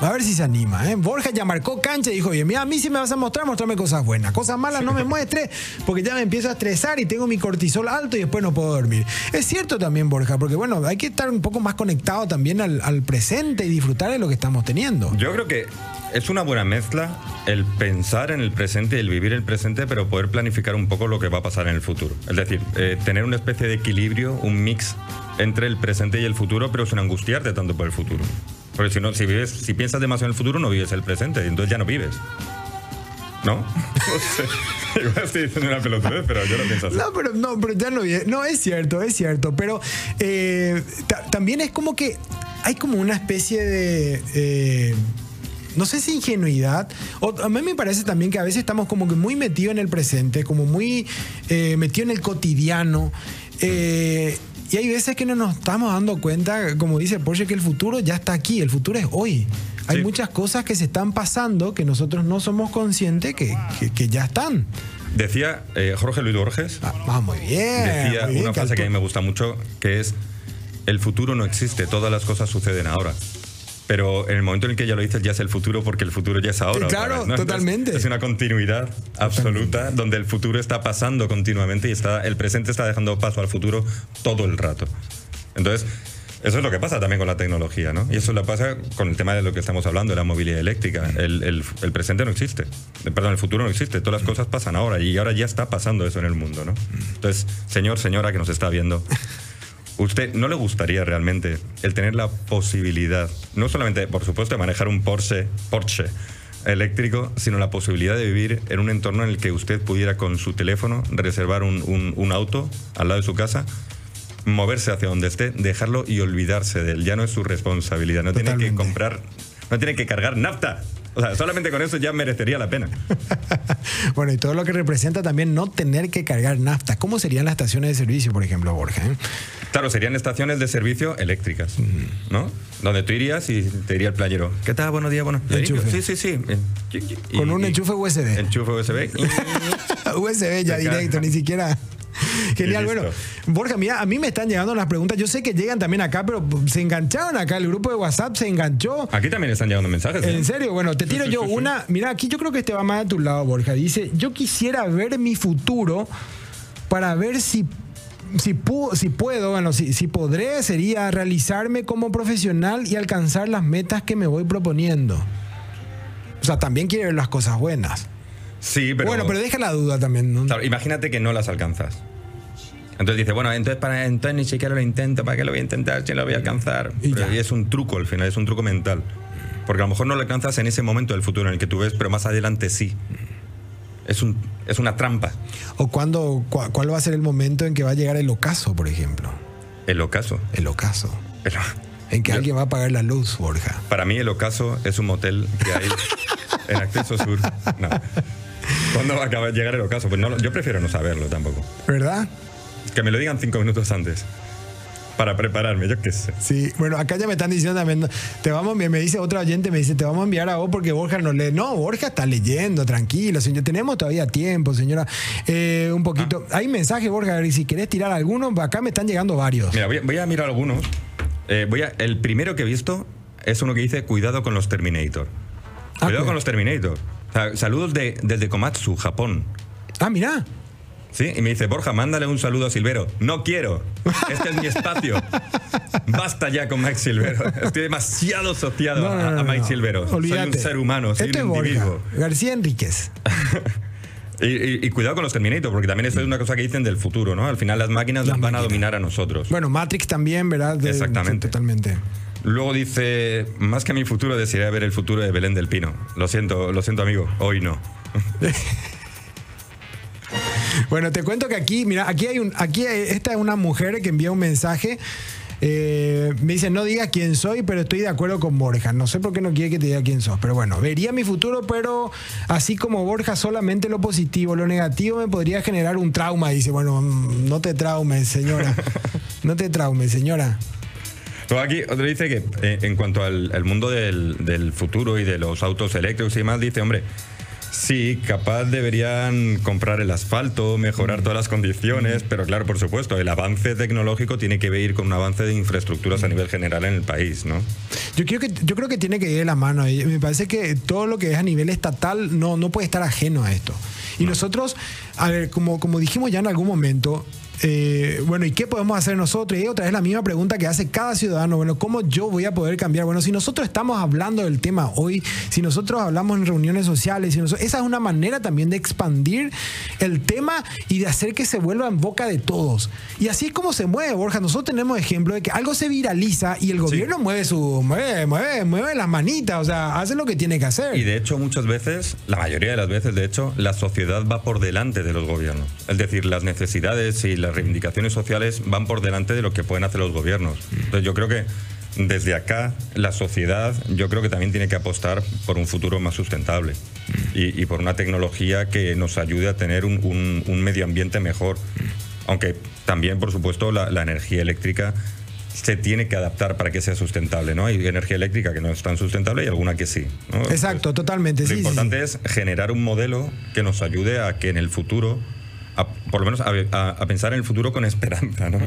A ver si se anima. ¿eh? Borja ya marcó cancha y dijo, oye, mira, a mí si me vas a mostrar, mostrame cosas buenas. Cosas malas no me muestres porque ya me empiezo a estresar y tengo mi cortisol alto y después no puedo dormir. Es cierto también, Borja, porque bueno, hay que estar un poco más conectado también al, al presente y disfrutar de lo que estamos teniendo.
Yo creo que es una buena mezcla el pensar en el presente y el vivir el presente, pero poder planificar un poco lo que va a pasar en el futuro. Es decir, eh, tener una especie de equilibrio, un mix entre el presente y el futuro, pero sin angustiarte tanto por el futuro. Porque si no, si vives, si piensas demasiado en el futuro, no vives el presente, entonces ya no vives. ¿No? Igual estoy diciendo una pelotudez, pero yo lo pienso así.
No, pero ya no, no es cierto, es cierto. Pero eh, ta- también es como que hay como una especie de. eh, no sé si ingenuidad. O, a mí me parece también que a veces estamos como que muy metidos en el presente, como muy eh, metidos en el cotidiano. eh, y hay veces que no nos estamos dando cuenta, como dice Porsche, que el futuro ya está aquí, el futuro es hoy. Hay
Sí.
muchas cosas que se están pasando que nosotros no somos conscientes que, que- que ya están.
Decía eh, Jorge Luis Borges,
Ah, ah, muy bien.
decía
muy bien,
una frase que a mí me gusta mucho, que es, el futuro no existe, todas las cosas suceden ahora. Pero en el momento en el que ya lo dices, ya es el futuro, porque el futuro ya es ahora.
Claro,
¿no?
Totalmente.
Es una continuidad absoluta, donde el futuro está pasando continuamente y está, el presente está dejando paso al futuro todo el rato. Entonces, Eso es lo que pasa también con la tecnología, ¿no? Y eso lo pasa con el tema de lo que estamos hablando, de la movilidad eléctrica. El, el- el presente no existe. Perdón, el futuro no existe. Todas las cosas pasan ahora y ahora ya está pasando eso en el mundo, ¿no? Entonces, señor, señora que nos está viendo, ¿usted no le gustaría realmente el tener la posibilidad, no solamente, por supuesto, de manejar un Porsche, Porsche eléctrico, sino la posibilidad de vivir en un entorno en el que usted pudiera con su teléfono reservar un, un- un auto al lado de su casa? moverse hacia donde esté, dejarlo y olvidarse de él. Ya no es su responsabilidad. No tiene que comprar, no tiene que cargar nafta. O sea, solamente con eso ya merecería la pena.
Bueno, y todo lo que representa también no tener que cargar nafta. ¿Cómo serían las estaciones de servicio, por ejemplo, Borja? eh?
Claro, serían estaciones de servicio eléctricas, ¿no? Donde tú irías y te diría el playero, ¿qué tal? Buenos días, buenos días.
Enchufe.
Sí, sí, sí. Y-
Con un enchufe USB.
Enchufe USB.
USB ya directo, ni siquiera. Genial, bueno. Borja, mira, a mí me están llegando las preguntas. Yo sé que llegan también acá, pero se engancharon acá. El grupo de WhatsApp se enganchó.
Aquí también están llegando mensajes. ¿eh?
En serio, bueno, te tiro
sí,
yo
sí, sí.
una. Mira, aquí yo creo que este va más de tu lado, Borja. Dice: Yo quisiera ver mi futuro para ver si. Si, pu- si puedo, bueno, si, si podré, sería realizarme como profesional y alcanzar las metas que me voy proponiendo. O sea, también quiere ver las cosas buenas.
Sí, pero...
bueno, pero deja la duda también. ¿no?
Claro, imagínate que no las alcanzas. Entonces dice, bueno, entonces, para, entonces ni siquiera lo intento, ¿para qué lo voy a intentar si lo voy a alcanzar?
Y
Pero
ya.
y es un truco al final, es un truco mental. Porque a lo mejor no lo alcanzas en ese momento del futuro en el que tú ves, pero más adelante sí. Es, un, es una trampa,
O cuándo, cua- cuál va a ser el momento en que va a llegar el ocaso, por ejemplo.
el ocaso.
El ocaso.
Pero
En que
Yo-
alguien va a apagar la luz, Borja.
para mí el ocaso es un motel que hay en Acceso Sur. No. ¿Cuándo va a llegar el ocaso? Pues no, yo prefiero no saberlo tampoco.
¿Verdad?
Que me lo digan cinco minutos antes. Para prepararme, yo qué sé.
Sí, bueno, acá ya me están diciendo también, te vamos a enviar, me dice otra oyente, me dice, te vamos a enviar a vos porque Borja no lee. No, Borja está leyendo, tranquilo, señor. Tenemos todavía tiempo, señora. Eh, un poquito. Hay mensaje, Borja, y si querés tirar alguno, acá me están llegando varios.
Mira, voy a, voy a mirar algunos. Eh, voy a, el primero que he visto es uno que dice cuidado con los Terminator.
Ah,
Cuidado
pues.
con los Terminator. O sea, saludos de, desde Komatsu, Japón.
Ah, mira.
¿Sí? Y me dice, Borja, mándale un saludo a Silvero. No quiero. Este es mi espacio. Basta ya con Mike Silvero. Estoy demasiado asociado
No, no,
a,
no,
a Mike. Silvero. Soy
Olvídate.
un ser humano, soy
Esto
un
es Borja.
individuo.
García Enríquez.
Y, y- y cuidado con los Terminator, porque también eso es una cosa que dicen del futuro, ¿no? Al final las máquinas
Las
van a dominar a nosotros.
Bueno, Matrix también, ¿verdad? De-
Exactamente.
totalmente.
Luego dice, más que mi futuro, desearía ver el futuro de Belén del Pino. Lo siento, lo siento, amigo, hoy no.
Bueno, te cuento que aquí, mira, aquí hay un, aquí hay- esta es una mujer que envía un mensaje. eh, me dice, no digas quién soy, pero estoy de acuerdo con Borja. No sé por qué no quiere que te diga quién sos. Pero bueno, vería mi futuro, pero así como Borja, solamente lo positivo. Lo negativo me podría generar un trauma. Dice, bueno, mm, no te traumes, señora. No te traumes, señora.
Aquí otro dice que eh, en cuanto al, al mundo del, del futuro y de los autos eléctricos y demás, dice, hombre, sí, capaz deberían comprar el asfalto, mejorar todas las condiciones, pero claro, por supuesto, el avance tecnológico tiene que ir con un avance de infraestructuras a nivel general en el país, ¿no?
Yo creo que, yo creo que tiene que ir de la mano. Me parece que todo lo que es a nivel estatal no, no puede estar ajeno a esto. Y nosotros, a ver, como, como dijimos ya en algún momento, eh, bueno, ¿y qué podemos hacer nosotros? Y otra vez la misma pregunta que hace cada ciudadano, bueno, ¿cómo yo voy a poder cambiar? Bueno, si nosotros estamos hablando del tema hoy, si nosotros hablamos en reuniones sociales, si nosotros- esa es una manera también de expandir el tema y de hacer que se vuelva en boca de todos. Y así es como se mueve, Borja. Nosotros tenemos ejemplo de que algo se viraliza y el gobierno mueve su, mueve, mueve, mueve las manitas, o sea, hace lo que tiene que hacer.
Y de hecho, muchas veces, la mayoría de las veces, de hecho, la sociedad va por delante de los gobiernos. Es decir, las necesidades y las reivindicaciones sociales van por delante de lo que pueden hacer los gobiernos. Entonces, yo creo que desde acá, la sociedad, yo creo que también tiene que apostar por un futuro más sustentable y, y por una tecnología que nos ayude a tener un, un- un medio ambiente mejor. Aunque también, por supuesto, la, la energía eléctrica se tiene que adaptar para que sea sustentable, ¿no? Hay energía eléctrica que no es tan sustentable y alguna que sí. ¿no?
Exacto, totalmente.
Lo
sí, sí,
importante es generar un modelo que nos ayude a que en el futuro, a- por lo menos a, a- a pensar en el futuro con esperanza, ¿no?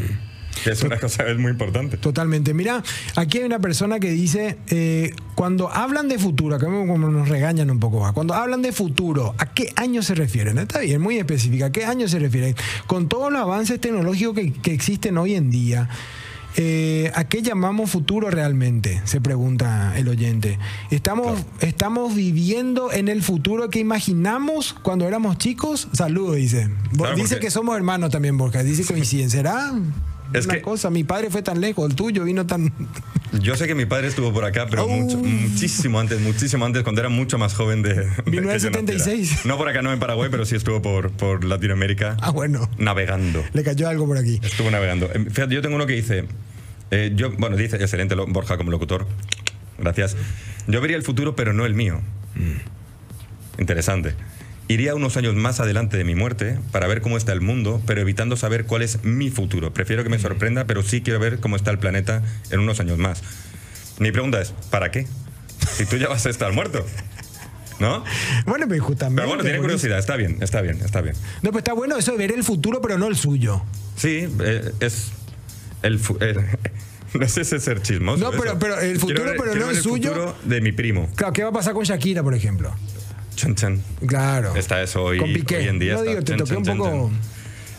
Que es una cosa es muy importante.
Totalmente. Mira, aquí hay una persona que dice, eh, cuando hablan de futuro, acá como como nos regañan un poco más, cuando hablan de futuro, ¿a qué año se refieren? Está bien, muy específica, ¿a qué año se refieren? Con todos los avances tecnológicos que, que existen hoy en día, eh, ¿a qué llamamos futuro realmente? Se pregunta el oyente. ¿Estamos, ¿Estamos viviendo en el futuro que imaginamos cuando éramos chicos? Saludos, dice.
Claro,
dice
porque-
que somos hermanos también, Borja. Dice coinciden. ¿Será?
Es
una
que-
cosa, mi padre fue tan lejos, el tuyo vino tan...
Yo sé que mi padre estuvo por acá, pero
Oh.
mucho- muchísimo antes, muchísimo antes, cuando era mucho más joven de. de que yo
1976.
naciera. No por acá, no en Paraguay, pero sí estuvo por, por Latinoamérica
Ah, bueno.
navegando.
Le cayó algo por aquí.
Estuvo navegando. Eh, Fíjate, yo tengo uno que dice. eh, yo, bueno, dice, excelente Borja como locutor. Gracias. Yo vería el futuro, pero no el mío. Interesante. Iría unos años más adelante de mi muerte para ver cómo está el mundo, pero evitando saber cuál es mi futuro. Prefiero que me sorprenda, pero sí quiero ver cómo está el planeta en unos años más. Mi pregunta es, ¿para qué? Si tú ya vas a estar muerto. ¿No?
Bueno, pues justamente.
Pero bueno, tiene curiosidad. Está bien, está bien, está bien.
No, pues está bueno eso de ver el futuro, pero no el suyo.
Sí, eh, es el, el- no sé si es ser chismoso.
No, pero- pero el futuro,
ver-
pero no
ver
el suyo.
futuro de mi primo.
Claro, ¿qué va a pasar con Shakira, por ejemplo?
Chan.
Claro.
Está eso hoy,
Con Piqué.
hoy en día.
No
está
digo, te toqué un poco...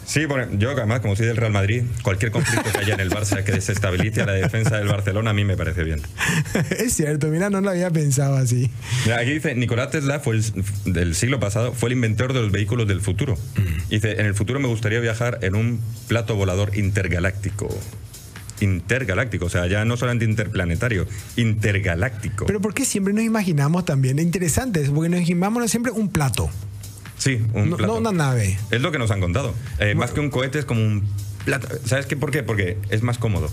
Sí, porque yo además, como soy del Real Madrid, cualquier conflicto que haya en el Barça que desestabilice a la defensa del Barcelona a mí me parece bien.
es cierto, mira, no lo había pensado así.
Mira, aquí dice, Nicolás Tesla fue el, del siglo pasado, fue el inventor de los vehículos del futuro.
Mm.
Dice, en el futuro me gustaría viajar en un plato volador intergaláctico. Intergaláctico, o sea, ya no solamente interplanetario, intergaláctico.
Pero ¿por qué siempre nos imaginamos también? Es interesante, porque nos imaginamos siempre un plato,
sí, un
no,
plato.
no una nave.
Es lo que nos han contado. Eh, más que un cohete es como un plato. ¿Sabes qué? ¿Por qué? Porque es más cómodo.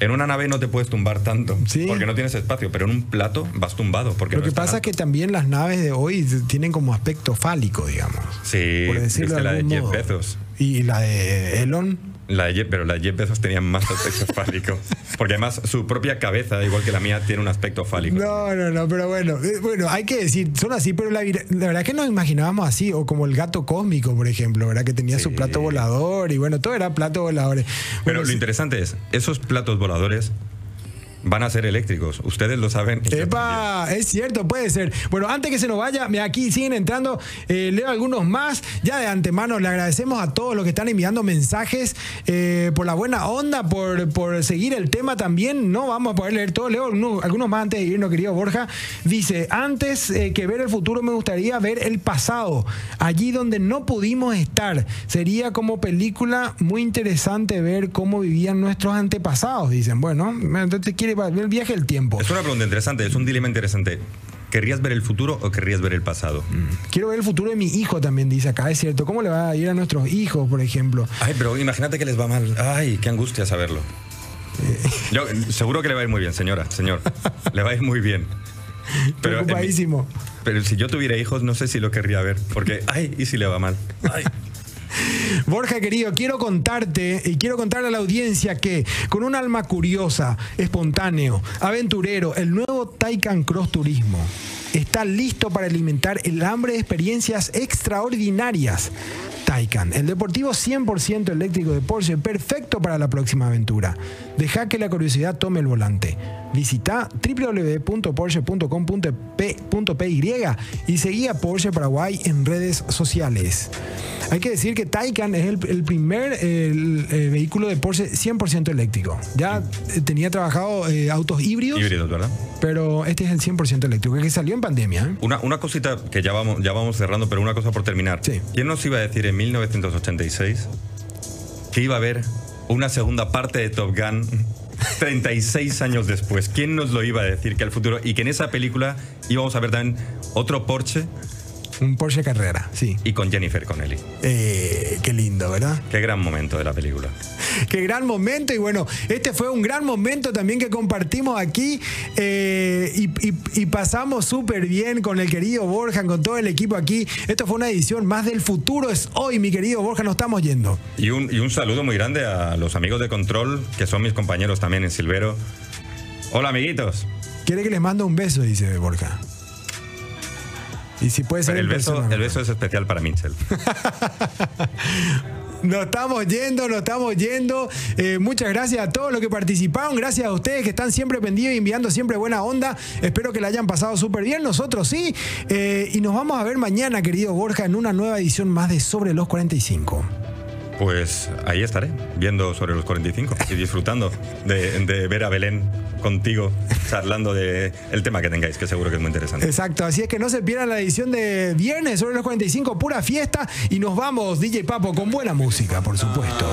En una nave no te puedes tumbar tanto,
Sí.
porque no tienes espacio, pero en un plato vas tumbado. Porque
Lo
no
que pasa es que también las naves de hoy tienen como aspecto fálico, digamos.
Sí,
por decirlo de
la de Jeff. Bezos.
Y la de Elon.
La de Jeff- pero la de Jeff Bezos tenía más aspecto fálico. Porque además su propia cabeza, igual que la mía, tiene un aspecto fálico.
No, no, no, pero bueno, eh, bueno, hay que decir, son así, pero la, verdad que nos imaginábamos así, o como el gato cósmico, por ejemplo, ¿verdad? Que tenía su plato volador y bueno, todo era plato voladores.
Pero
Bueno,
lo
sí.
interesante es, esos platos voladores van a ser eléctricos. Ustedes lo saben.
Epa, es cierto, puede ser. Bueno, antes que se nos vaya, aquí siguen entrando, eh, leo algunos más. Ya de antemano le agradecemos a todos los que están enviando mensajes eh, por la buena onda, por, por seguir el tema también. No vamos a poder leer todo. Leo algunos, algunos más antes de irnos, querido Borja. Dice, antes eh, que ver el futuro me gustaría ver el pasado, allí donde no pudimos estar. Sería como película muy interesante ver cómo vivían nuestros antepasados, dicen. Bueno, entonces quiere ver el viaje del tiempo.
Es una pregunta interesante, es un dilema interesante. ¿Querrías ver el futuro o querrías ver el pasado?
Quiero ver el futuro de mi hijo también, dice acá, es cierto. ¿Cómo le va a ir a nuestros hijos, por ejemplo?
Ay, pero imagínate que les va mal. Ay, qué angustia saberlo. Yo seguro que le va a ir muy bien, señora, señor. Le va a ir muy bien. en mi-
Preocupadísimo.
pero si yo tuviera hijos, no sé si lo querría ver. Porque, ay, ¿y si le va mal? Ay.
Borja, querido, quiero contarte y quiero contarle a la audiencia que con un alma curiosa, espontáneo, aventurero, el nuevo Taycan Cross Turismo está listo para alimentar el hambre de experiencias extraordinarias. Taycan, el deportivo 100% eléctrico de Porsche, perfecto para la próxima aventura. Deja que la curiosidad tome el volante. Visita www.porsche.com.py y seguí a Porsche Paraguay en redes sociales. Hay que decir que Taycan es el, el primer el, eh, vehículo de Porsche 100% eléctrico. Ya eh, tenía trabajado eh, autos híbridos,
Híbridos, ¿verdad?
pero este es el 100% eléctrico, que salió en pandemia. ¿eh?
Una, una cosita que ya vamos, ya vamos cerrando, pero una cosa por terminar.
Sí.
¿Quién nos iba a decir en 1986 que iba a haber una segunda parte de Top Gun 36 años después? ¿Quién nos lo iba a decir que al futuro y que en esa película íbamos a ver también otro Porsche
Un Porsche Carrera, sí.
y con Jennifer Connelly?
Eh, qué lindo, ¿verdad?
Qué gran momento de la película.
Qué gran momento y bueno, este fue un gran momento también que compartimos aquí eh, y, y- y pasamos súper bien con el querido Borja, con todo el equipo aquí. Esto fue una edición más del futuro, es hoy mi querido Borja, nos estamos yendo.
Y un, y un saludo muy grande a los amigos de Control, que son mis compañeros también en Silvero. Hola, amiguitos.
Quiere que les mando un beso, dice Borja. Y si puede ser
el, beso,
persona,
el beso es especial para Mitchell.
Nos estamos yendo, nos estamos yendo. Eh, muchas gracias a todos los que participaron. Gracias a ustedes que están siempre pendientes y enviando siempre buena onda. Espero que la hayan pasado súper bien. Nosotros sí. Eh, y nos vamos a ver mañana, querido Borja, en una nueva edición más de Sobre los 45.
Pues ahí estaré, viendo sobre los 45 y disfrutando de, de ver a Belén contigo, charlando de el tema que tengáis, que seguro que es muy interesante.
Exacto, así es que no se pierdan la edición de viernes sobre los 45, pura fiesta. Y nos vamos, DJ Papo, con buena música, por supuesto.